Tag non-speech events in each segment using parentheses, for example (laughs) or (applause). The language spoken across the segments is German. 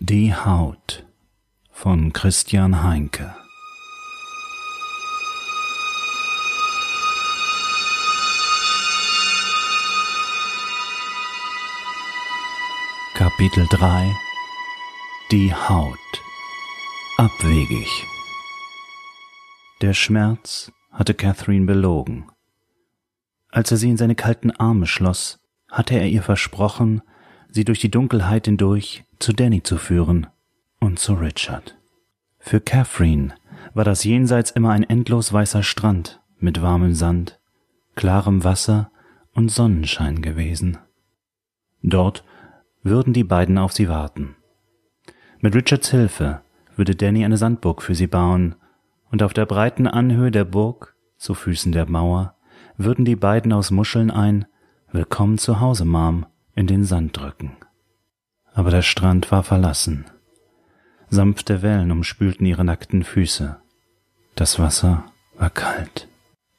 Die Haut von Christian Heinke. Kapitel 3 Die Haut. Abwegig. Der Schmerz hatte Catherine belogen. Als er sie in seine kalten Arme schloss, hatte er ihr versprochen, sie durch die Dunkelheit hindurch zu Danny zu führen und zu Richard. Für Catherine war das Jenseits immer ein endlos weißer Strand mit warmem Sand, klarem Wasser und Sonnenschein gewesen. Dort würden die beiden auf sie warten. Mit Richards Hilfe würde Danny eine Sandburg für sie bauen, und auf der breiten Anhöhe der Burg, zu Füßen der Mauer, würden die beiden aus Muscheln ein Willkommen zu Hause, Mom in den Sand drücken. Aber der Strand war verlassen. Sanfte Wellen umspülten ihre nackten Füße. Das Wasser war kalt.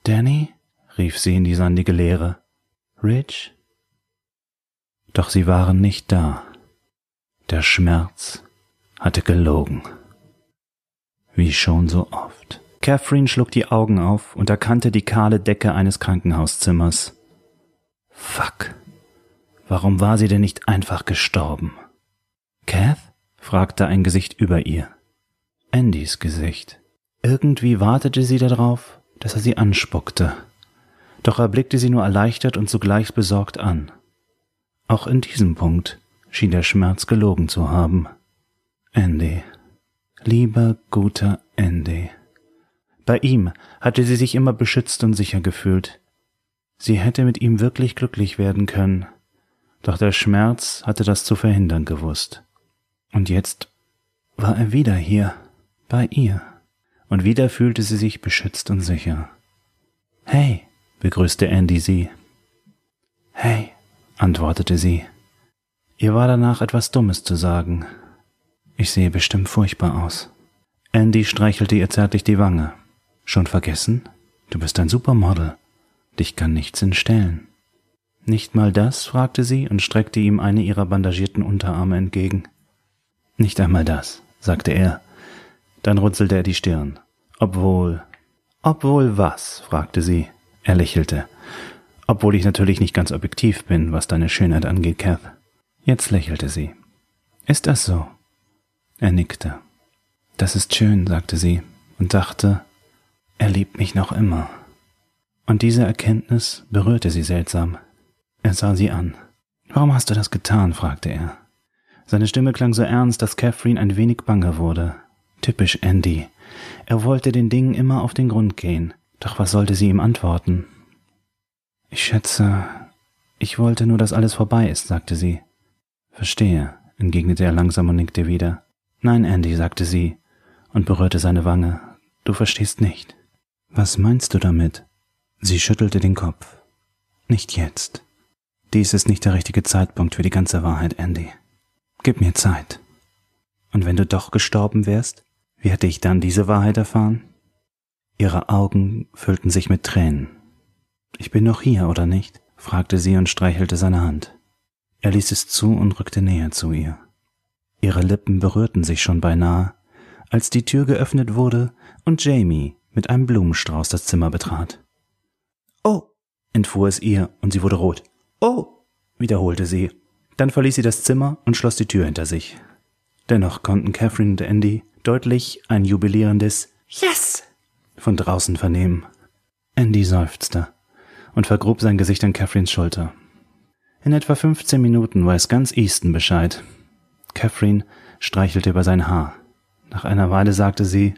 Danny? rief sie in die sandige Leere. Rich? Doch sie waren nicht da. Der Schmerz hatte gelogen. Wie schon so oft. Catherine schlug die Augen auf und erkannte die kahle Decke eines Krankenhauszimmers. Fuck. Warum war sie denn nicht einfach gestorben? Kath? fragte ein Gesicht über ihr. Andys Gesicht. Irgendwie wartete sie darauf, dass er sie anspuckte. Doch er blickte sie nur erleichtert und zugleich besorgt an. Auch in diesem Punkt schien der Schmerz gelogen zu haben. Andy. Lieber, guter Andy. Bei ihm hatte sie sich immer beschützt und sicher gefühlt. Sie hätte mit ihm wirklich glücklich werden können doch der Schmerz hatte das zu verhindern gewusst. Und jetzt war er wieder hier, bei ihr, und wieder fühlte sie sich beschützt und sicher. Hey, begrüßte Andy sie. Hey, antwortete sie. Ihr war danach etwas Dummes zu sagen. Ich sehe bestimmt furchtbar aus. Andy streichelte ihr zärtlich die Wange. Schon vergessen? Du bist ein Supermodel. Dich kann nichts entstellen. Nicht mal das? fragte sie und streckte ihm eine ihrer bandagierten Unterarme entgegen. Nicht einmal das, sagte er. Dann runzelte er die Stirn. Obwohl. Obwohl was? fragte sie. Er lächelte. Obwohl ich natürlich nicht ganz objektiv bin, was deine Schönheit angeht, Kath. Jetzt lächelte sie. Ist das so? Er nickte. Das ist schön, sagte sie und dachte, er liebt mich noch immer. Und diese Erkenntnis berührte sie seltsam. Er sah sie an. Warum hast du das getan? fragte er. Seine Stimme klang so ernst, dass Catherine ein wenig bange wurde. Typisch Andy. Er wollte den Dingen immer auf den Grund gehen. Doch was sollte sie ihm antworten? Ich schätze, ich wollte nur, dass alles vorbei ist, sagte sie. Verstehe, entgegnete er langsam und nickte wieder. Nein, Andy, sagte sie und berührte seine Wange. Du verstehst nicht. Was meinst du damit? Sie schüttelte den Kopf. Nicht jetzt. Dies ist nicht der richtige Zeitpunkt für die ganze Wahrheit, Andy. Gib mir Zeit. Und wenn du doch gestorben wärst, wie hätte ich dann diese Wahrheit erfahren? Ihre Augen füllten sich mit Tränen. Ich bin noch hier, oder nicht? fragte sie und streichelte seine Hand. Er ließ es zu und rückte näher zu ihr. Ihre Lippen berührten sich schon beinahe, als die Tür geöffnet wurde und Jamie mit einem Blumenstrauß das Zimmer betrat. Oh, entfuhr es ihr und sie wurde rot. Oh, wiederholte sie. Dann verließ sie das Zimmer und schloss die Tür hinter sich. Dennoch konnten Catherine und Andy deutlich ein jubilierendes Yes von draußen vernehmen. Andy seufzte und vergrub sein Gesicht an Catherines Schulter. In etwa 15 Minuten weiß ganz Easton Bescheid. Catherine streichelte über sein Haar. Nach einer Weile sagte sie,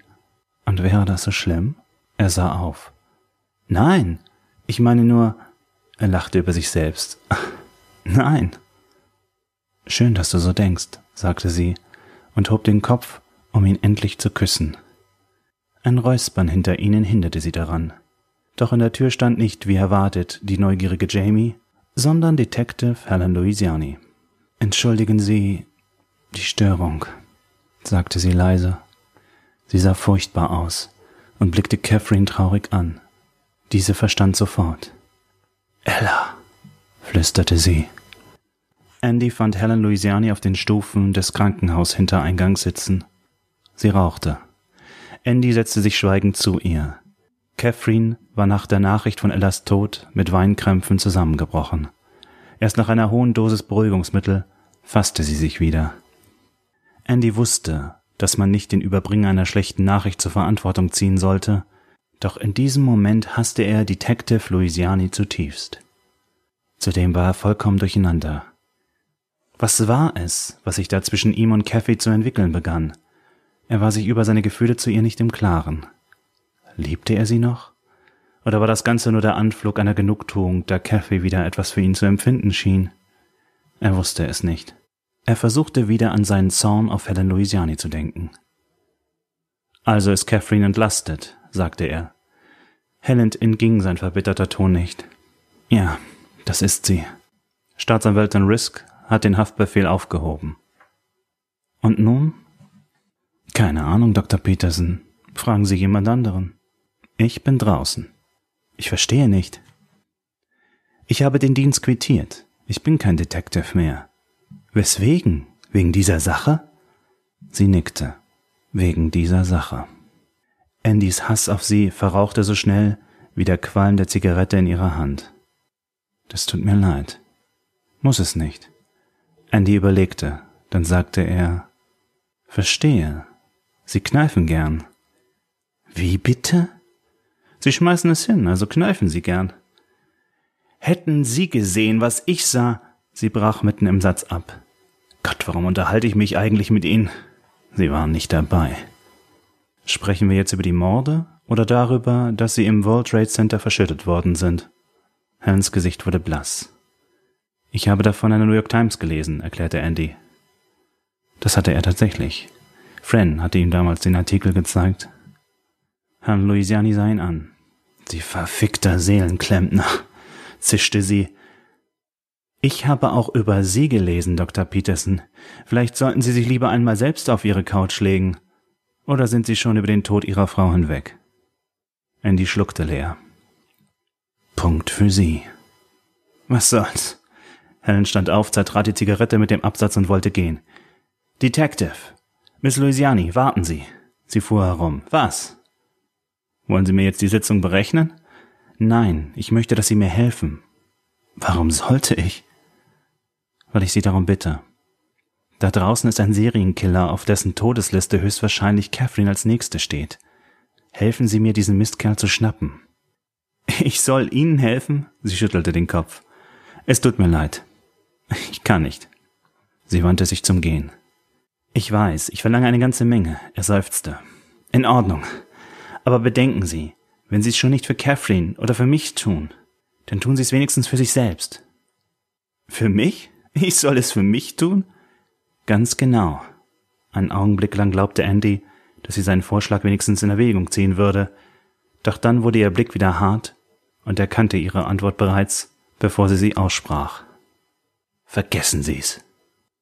und wäre das so schlimm? Er sah auf. Nein, ich meine nur, er lachte über sich selbst. (laughs) Nein. Schön, dass du so denkst, sagte sie und hob den Kopf, um ihn endlich zu küssen. Ein Räuspern hinter ihnen hinderte sie daran. Doch in der Tür stand nicht, wie erwartet, die neugierige Jamie, sondern Detective Helen Louisiani. Entschuldigen Sie die Störung, sagte sie leise. Sie sah furchtbar aus und blickte Catherine traurig an. Diese verstand sofort. Ella, flüsterte sie. Andy fand Helen Louisiani auf den Stufen des Krankenhaushintereingangs sitzen. Sie rauchte. Andy setzte sich schweigend zu ihr. Catherine war nach der Nachricht von Ellas Tod mit Weinkrämpfen zusammengebrochen. Erst nach einer hohen Dosis Beruhigungsmittel fasste sie sich wieder. Andy wusste, dass man nicht den Überbringer einer schlechten Nachricht zur Verantwortung ziehen sollte, doch in diesem Moment hasste er Detective Louisiani zutiefst. Zudem war er vollkommen durcheinander. Was war es, was sich da zwischen ihm und Kathy zu entwickeln begann? Er war sich über seine Gefühle zu ihr nicht im Klaren. Liebte er sie noch? Oder war das Ganze nur der Anflug einer Genugtuung, da Kathy wieder etwas für ihn zu empfinden schien? Er wusste es nicht. Er versuchte wieder an seinen Zorn auf Helen Louisiani zu denken. Also ist Catherine entlastet, sagte er. Helen entging sein verbitterter Ton nicht. Ja, das ist sie. Staatsanwältin Risk hat den Haftbefehl aufgehoben. Und nun? Keine Ahnung, Dr. Peterson. Fragen Sie jemand anderen. Ich bin draußen. Ich verstehe nicht. Ich habe den Dienst quittiert. Ich bin kein Detective mehr. Weswegen? Wegen dieser Sache? Sie nickte. Wegen dieser Sache. Andys Hass auf sie verrauchte so schnell wie der Qualm der Zigarette in ihrer Hand. Das tut mir leid. Muss es nicht. Andy überlegte, dann sagte er, Verstehe. Sie kneifen gern. Wie bitte? Sie schmeißen es hin, also kneifen Sie gern. Hätten Sie gesehen, was ich sah, Sie brach mitten im Satz ab. Gott, warum unterhalte ich mich eigentlich mit Ihnen? Sie waren nicht dabei. Sprechen wir jetzt über die Morde oder darüber, dass Sie im World Trade Center verschüttet worden sind? Helens Gesicht wurde blass. Ich habe davon in der New York Times gelesen, erklärte Andy. Das hatte er tatsächlich. Fran hatte ihm damals den Artikel gezeigt. Herrn Louisiani sah ihn an. Sie verfickter Seelenklempner, (laughs) zischte sie ich habe auch über Sie gelesen, Dr. Peterson. Vielleicht sollten Sie sich lieber einmal selbst auf Ihre Couch legen. Oder sind Sie schon über den Tod Ihrer Frau hinweg? Andy schluckte leer. Punkt für Sie. Was soll's? Helen stand auf, zertrat die Zigarette mit dem Absatz und wollte gehen. Detective. Miss Louisiani, warten Sie. Sie fuhr herum. Was? Wollen Sie mir jetzt die Sitzung berechnen? Nein, ich möchte, dass Sie mir helfen. Warum sollte ich? weil ich Sie darum bitte. Da draußen ist ein Serienkiller, auf dessen Todesliste höchstwahrscheinlich Catherine als Nächste steht. Helfen Sie mir, diesen Mistkerl zu schnappen. Ich soll Ihnen helfen? Sie schüttelte den Kopf. Es tut mir leid. Ich kann nicht. Sie wandte sich zum Gehen. Ich weiß, ich verlange eine ganze Menge, er seufzte. In Ordnung. Aber bedenken Sie, wenn Sie es schon nicht für Catherine oder für mich tun, dann tun Sie es wenigstens für sich selbst. Für mich? Ich soll es für mich tun? Ganz genau. Einen Augenblick lang glaubte Andy, dass sie seinen Vorschlag wenigstens in Erwägung ziehen würde, doch dann wurde ihr Blick wieder hart und er kannte ihre Antwort bereits, bevor sie sie aussprach. Vergessen Sie's.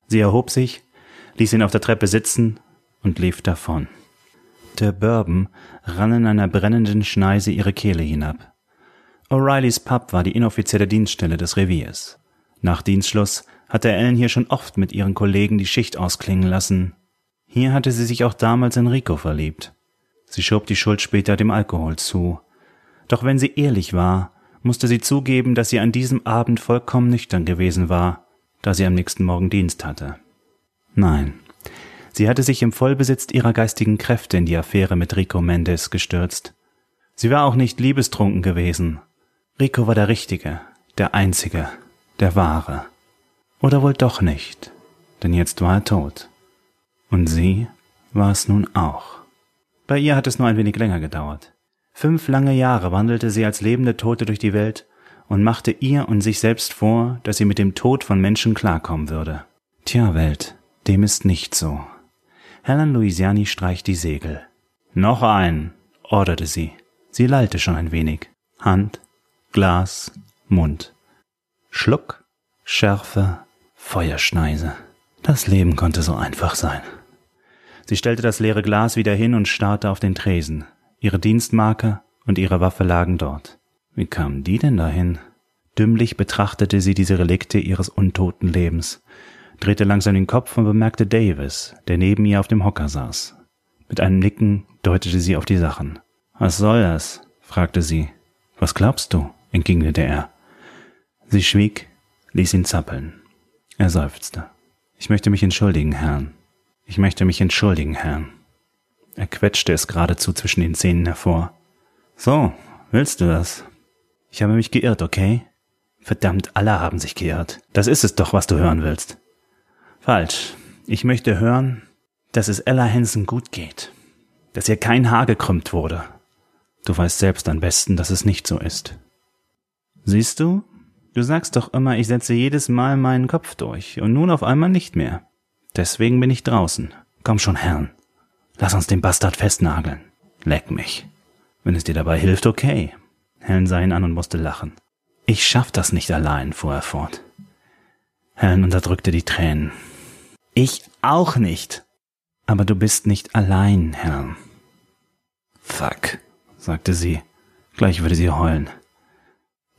Sie erhob sich, ließ ihn auf der Treppe sitzen und lief davon. Der Bourbon rann in einer brennenden Schneise ihre Kehle hinab. O'Reillys Pub war die inoffizielle Dienststelle des Reviers. Nach Dienstschluss hatte Ellen hier schon oft mit ihren Kollegen die Schicht ausklingen lassen. Hier hatte sie sich auch damals in Rico verliebt. Sie schob die Schuld später dem Alkohol zu. Doch wenn sie ehrlich war, musste sie zugeben, dass sie an diesem Abend vollkommen nüchtern gewesen war, da sie am nächsten Morgen Dienst hatte. Nein, sie hatte sich im Vollbesitz ihrer geistigen Kräfte in die Affäre mit Rico Mendes gestürzt. Sie war auch nicht liebestrunken gewesen. Rico war der Richtige, der Einzige, der Wahre. Oder wohl doch nicht, denn jetzt war er tot. Und sie war es nun auch. Bei ihr hat es nur ein wenig länger gedauert. Fünf lange Jahre wandelte sie als lebende Tote durch die Welt und machte ihr und sich selbst vor, dass sie mit dem Tod von Menschen klarkommen würde. Tja, Welt, dem ist nicht so. Helen Louisiani streicht die Segel. Noch ein, orderte sie. Sie lallte schon ein wenig. Hand, Glas, Mund. Schluck, Schärfe, Feuerschneise. Das Leben konnte so einfach sein. Sie stellte das leere Glas wieder hin und starrte auf den Tresen. Ihre Dienstmarke und ihre Waffe lagen dort. Wie kamen die denn dahin? Dümmlich betrachtete sie diese Relikte ihres untoten Lebens, drehte langsam den Kopf und bemerkte Davis, der neben ihr auf dem Hocker saß. Mit einem Nicken deutete sie auf die Sachen. Was soll das? fragte sie. Was glaubst du? entgegnete er. Sie schwieg, ließ ihn zappeln. Er seufzte. Ich möchte mich entschuldigen, Herrn. Ich möchte mich entschuldigen, Herrn. Er quetschte es geradezu zwischen den Zähnen hervor. So, willst du das? Ich habe mich geirrt, okay? Verdammt, alle haben sich geirrt. Das ist es doch, was du hören willst. Falsch. Ich möchte hören, dass es Ella Hansen gut geht. Dass ihr kein Haar gekrümmt wurde. Du weißt selbst am besten, dass es nicht so ist. Siehst du? Du sagst doch immer, ich setze jedes Mal meinen Kopf durch und nun auf einmal nicht mehr. Deswegen bin ich draußen. Komm schon, Herrn. Lass uns den Bastard festnageln. Leck mich. Wenn es dir dabei hilft, okay. Helen sah ihn an und musste lachen. Ich schaff das nicht allein, fuhr er fort. Helen unterdrückte die Tränen. Ich auch nicht. Aber du bist nicht allein, Helen. Fuck, sagte sie. Gleich würde sie heulen.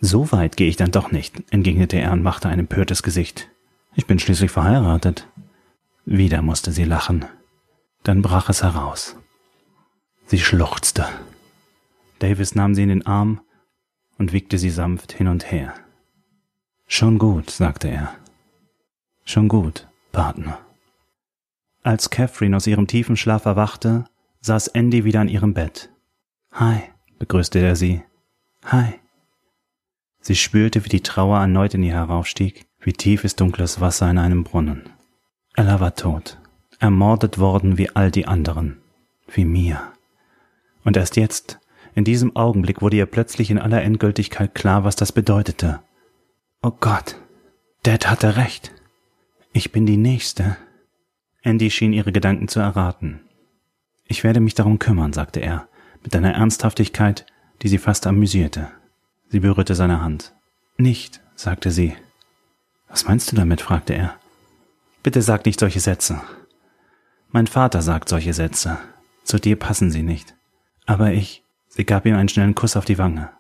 So weit gehe ich dann doch nicht, entgegnete er und machte ein empörtes Gesicht. Ich bin schließlich verheiratet. Wieder musste sie lachen. Dann brach es heraus. Sie schluchzte. Davis nahm sie in den Arm und wiegte sie sanft hin und her. Schon gut, sagte er. Schon gut, Partner. Als Catherine aus ihrem tiefen Schlaf erwachte, saß Andy wieder an ihrem Bett. Hi, begrüßte er sie. Hi. Sie spürte, wie die Trauer erneut in ihr heraufstieg, wie tiefes dunkles Wasser in einem Brunnen. Ella war tot, ermordet worden wie all die anderen, wie Mia. Und erst jetzt, in diesem Augenblick, wurde ihr plötzlich in aller Endgültigkeit klar, was das bedeutete. Oh Gott, Dad hatte recht. Ich bin die Nächste. Andy schien ihre Gedanken zu erraten. Ich werde mich darum kümmern, sagte er, mit einer Ernsthaftigkeit, die sie fast amüsierte. Sie berührte seine Hand. Nicht, sagte sie. Was meinst du damit? fragte er. Bitte sag nicht solche Sätze. Mein Vater sagt solche Sätze. Zu dir passen sie nicht. Aber ich. Sie gab ihm einen schnellen Kuss auf die Wange.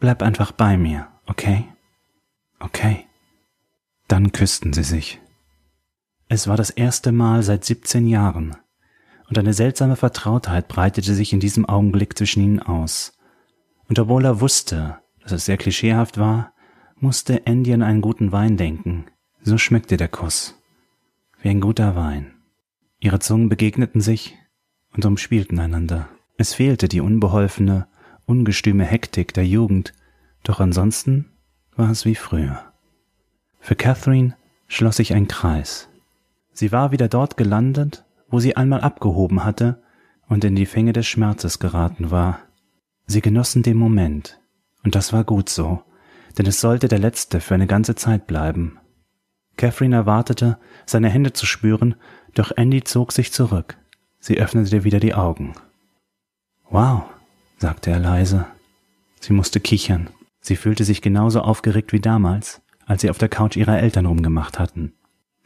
Bleib einfach bei mir, okay? Okay. Dann küssten sie sich. Es war das erste Mal seit 17 Jahren, und eine seltsame Vertrautheit breitete sich in diesem Augenblick zwischen ihnen aus. Und obwohl er wusste, dass es sehr klischeehaft war, musste Andy an einen guten Wein denken. So schmeckte der Kuss. Wie ein guter Wein. Ihre Zungen begegneten sich und umspielten einander. Es fehlte die unbeholfene, ungestüme Hektik der Jugend, doch ansonsten war es wie früher. Für Catherine schloss sich ein Kreis. Sie war wieder dort gelandet, wo sie einmal abgehoben hatte und in die Fänge des Schmerzes geraten war. Sie genossen den Moment, und das war gut so, denn es sollte der letzte für eine ganze Zeit bleiben. Catherine erwartete, seine Hände zu spüren, doch Andy zog sich zurück. Sie öffnete wieder die Augen. Wow, sagte er leise. Sie musste kichern. Sie fühlte sich genauso aufgeregt wie damals, als sie auf der Couch ihrer Eltern rumgemacht hatten.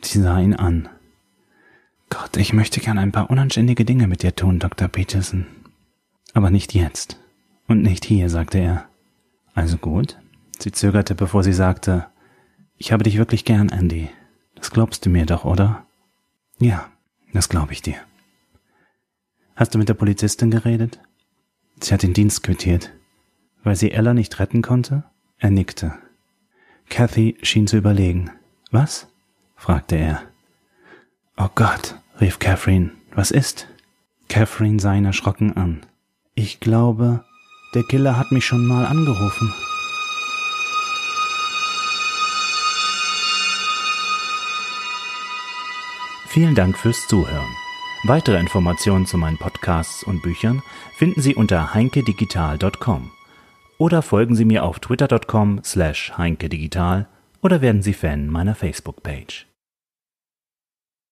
Sie sah ihn an. Gott, ich möchte gern ein paar unanständige Dinge mit dir tun, Dr. Peterson. Aber nicht jetzt. Und nicht hier, sagte er. Also gut. Sie zögerte, bevor sie sagte, ich habe dich wirklich gern, Andy. Das glaubst du mir doch, oder? Ja, das glaube ich dir. Hast du mit der Polizistin geredet? Sie hat den Dienst quittiert. Weil sie Ella nicht retten konnte? Er nickte. Kathy schien zu überlegen. Was? fragte er. Oh Gott, rief Catherine. Was ist? Catherine sah ihn erschrocken an. Ich glaube, der Killer hat mich schon mal angerufen. Vielen Dank fürs Zuhören. Weitere Informationen zu meinen Podcasts und Büchern finden Sie unter heinkedigital.com oder folgen Sie mir auf twitter.com slash heinkedigital oder werden Sie Fan meiner Facebook-Page.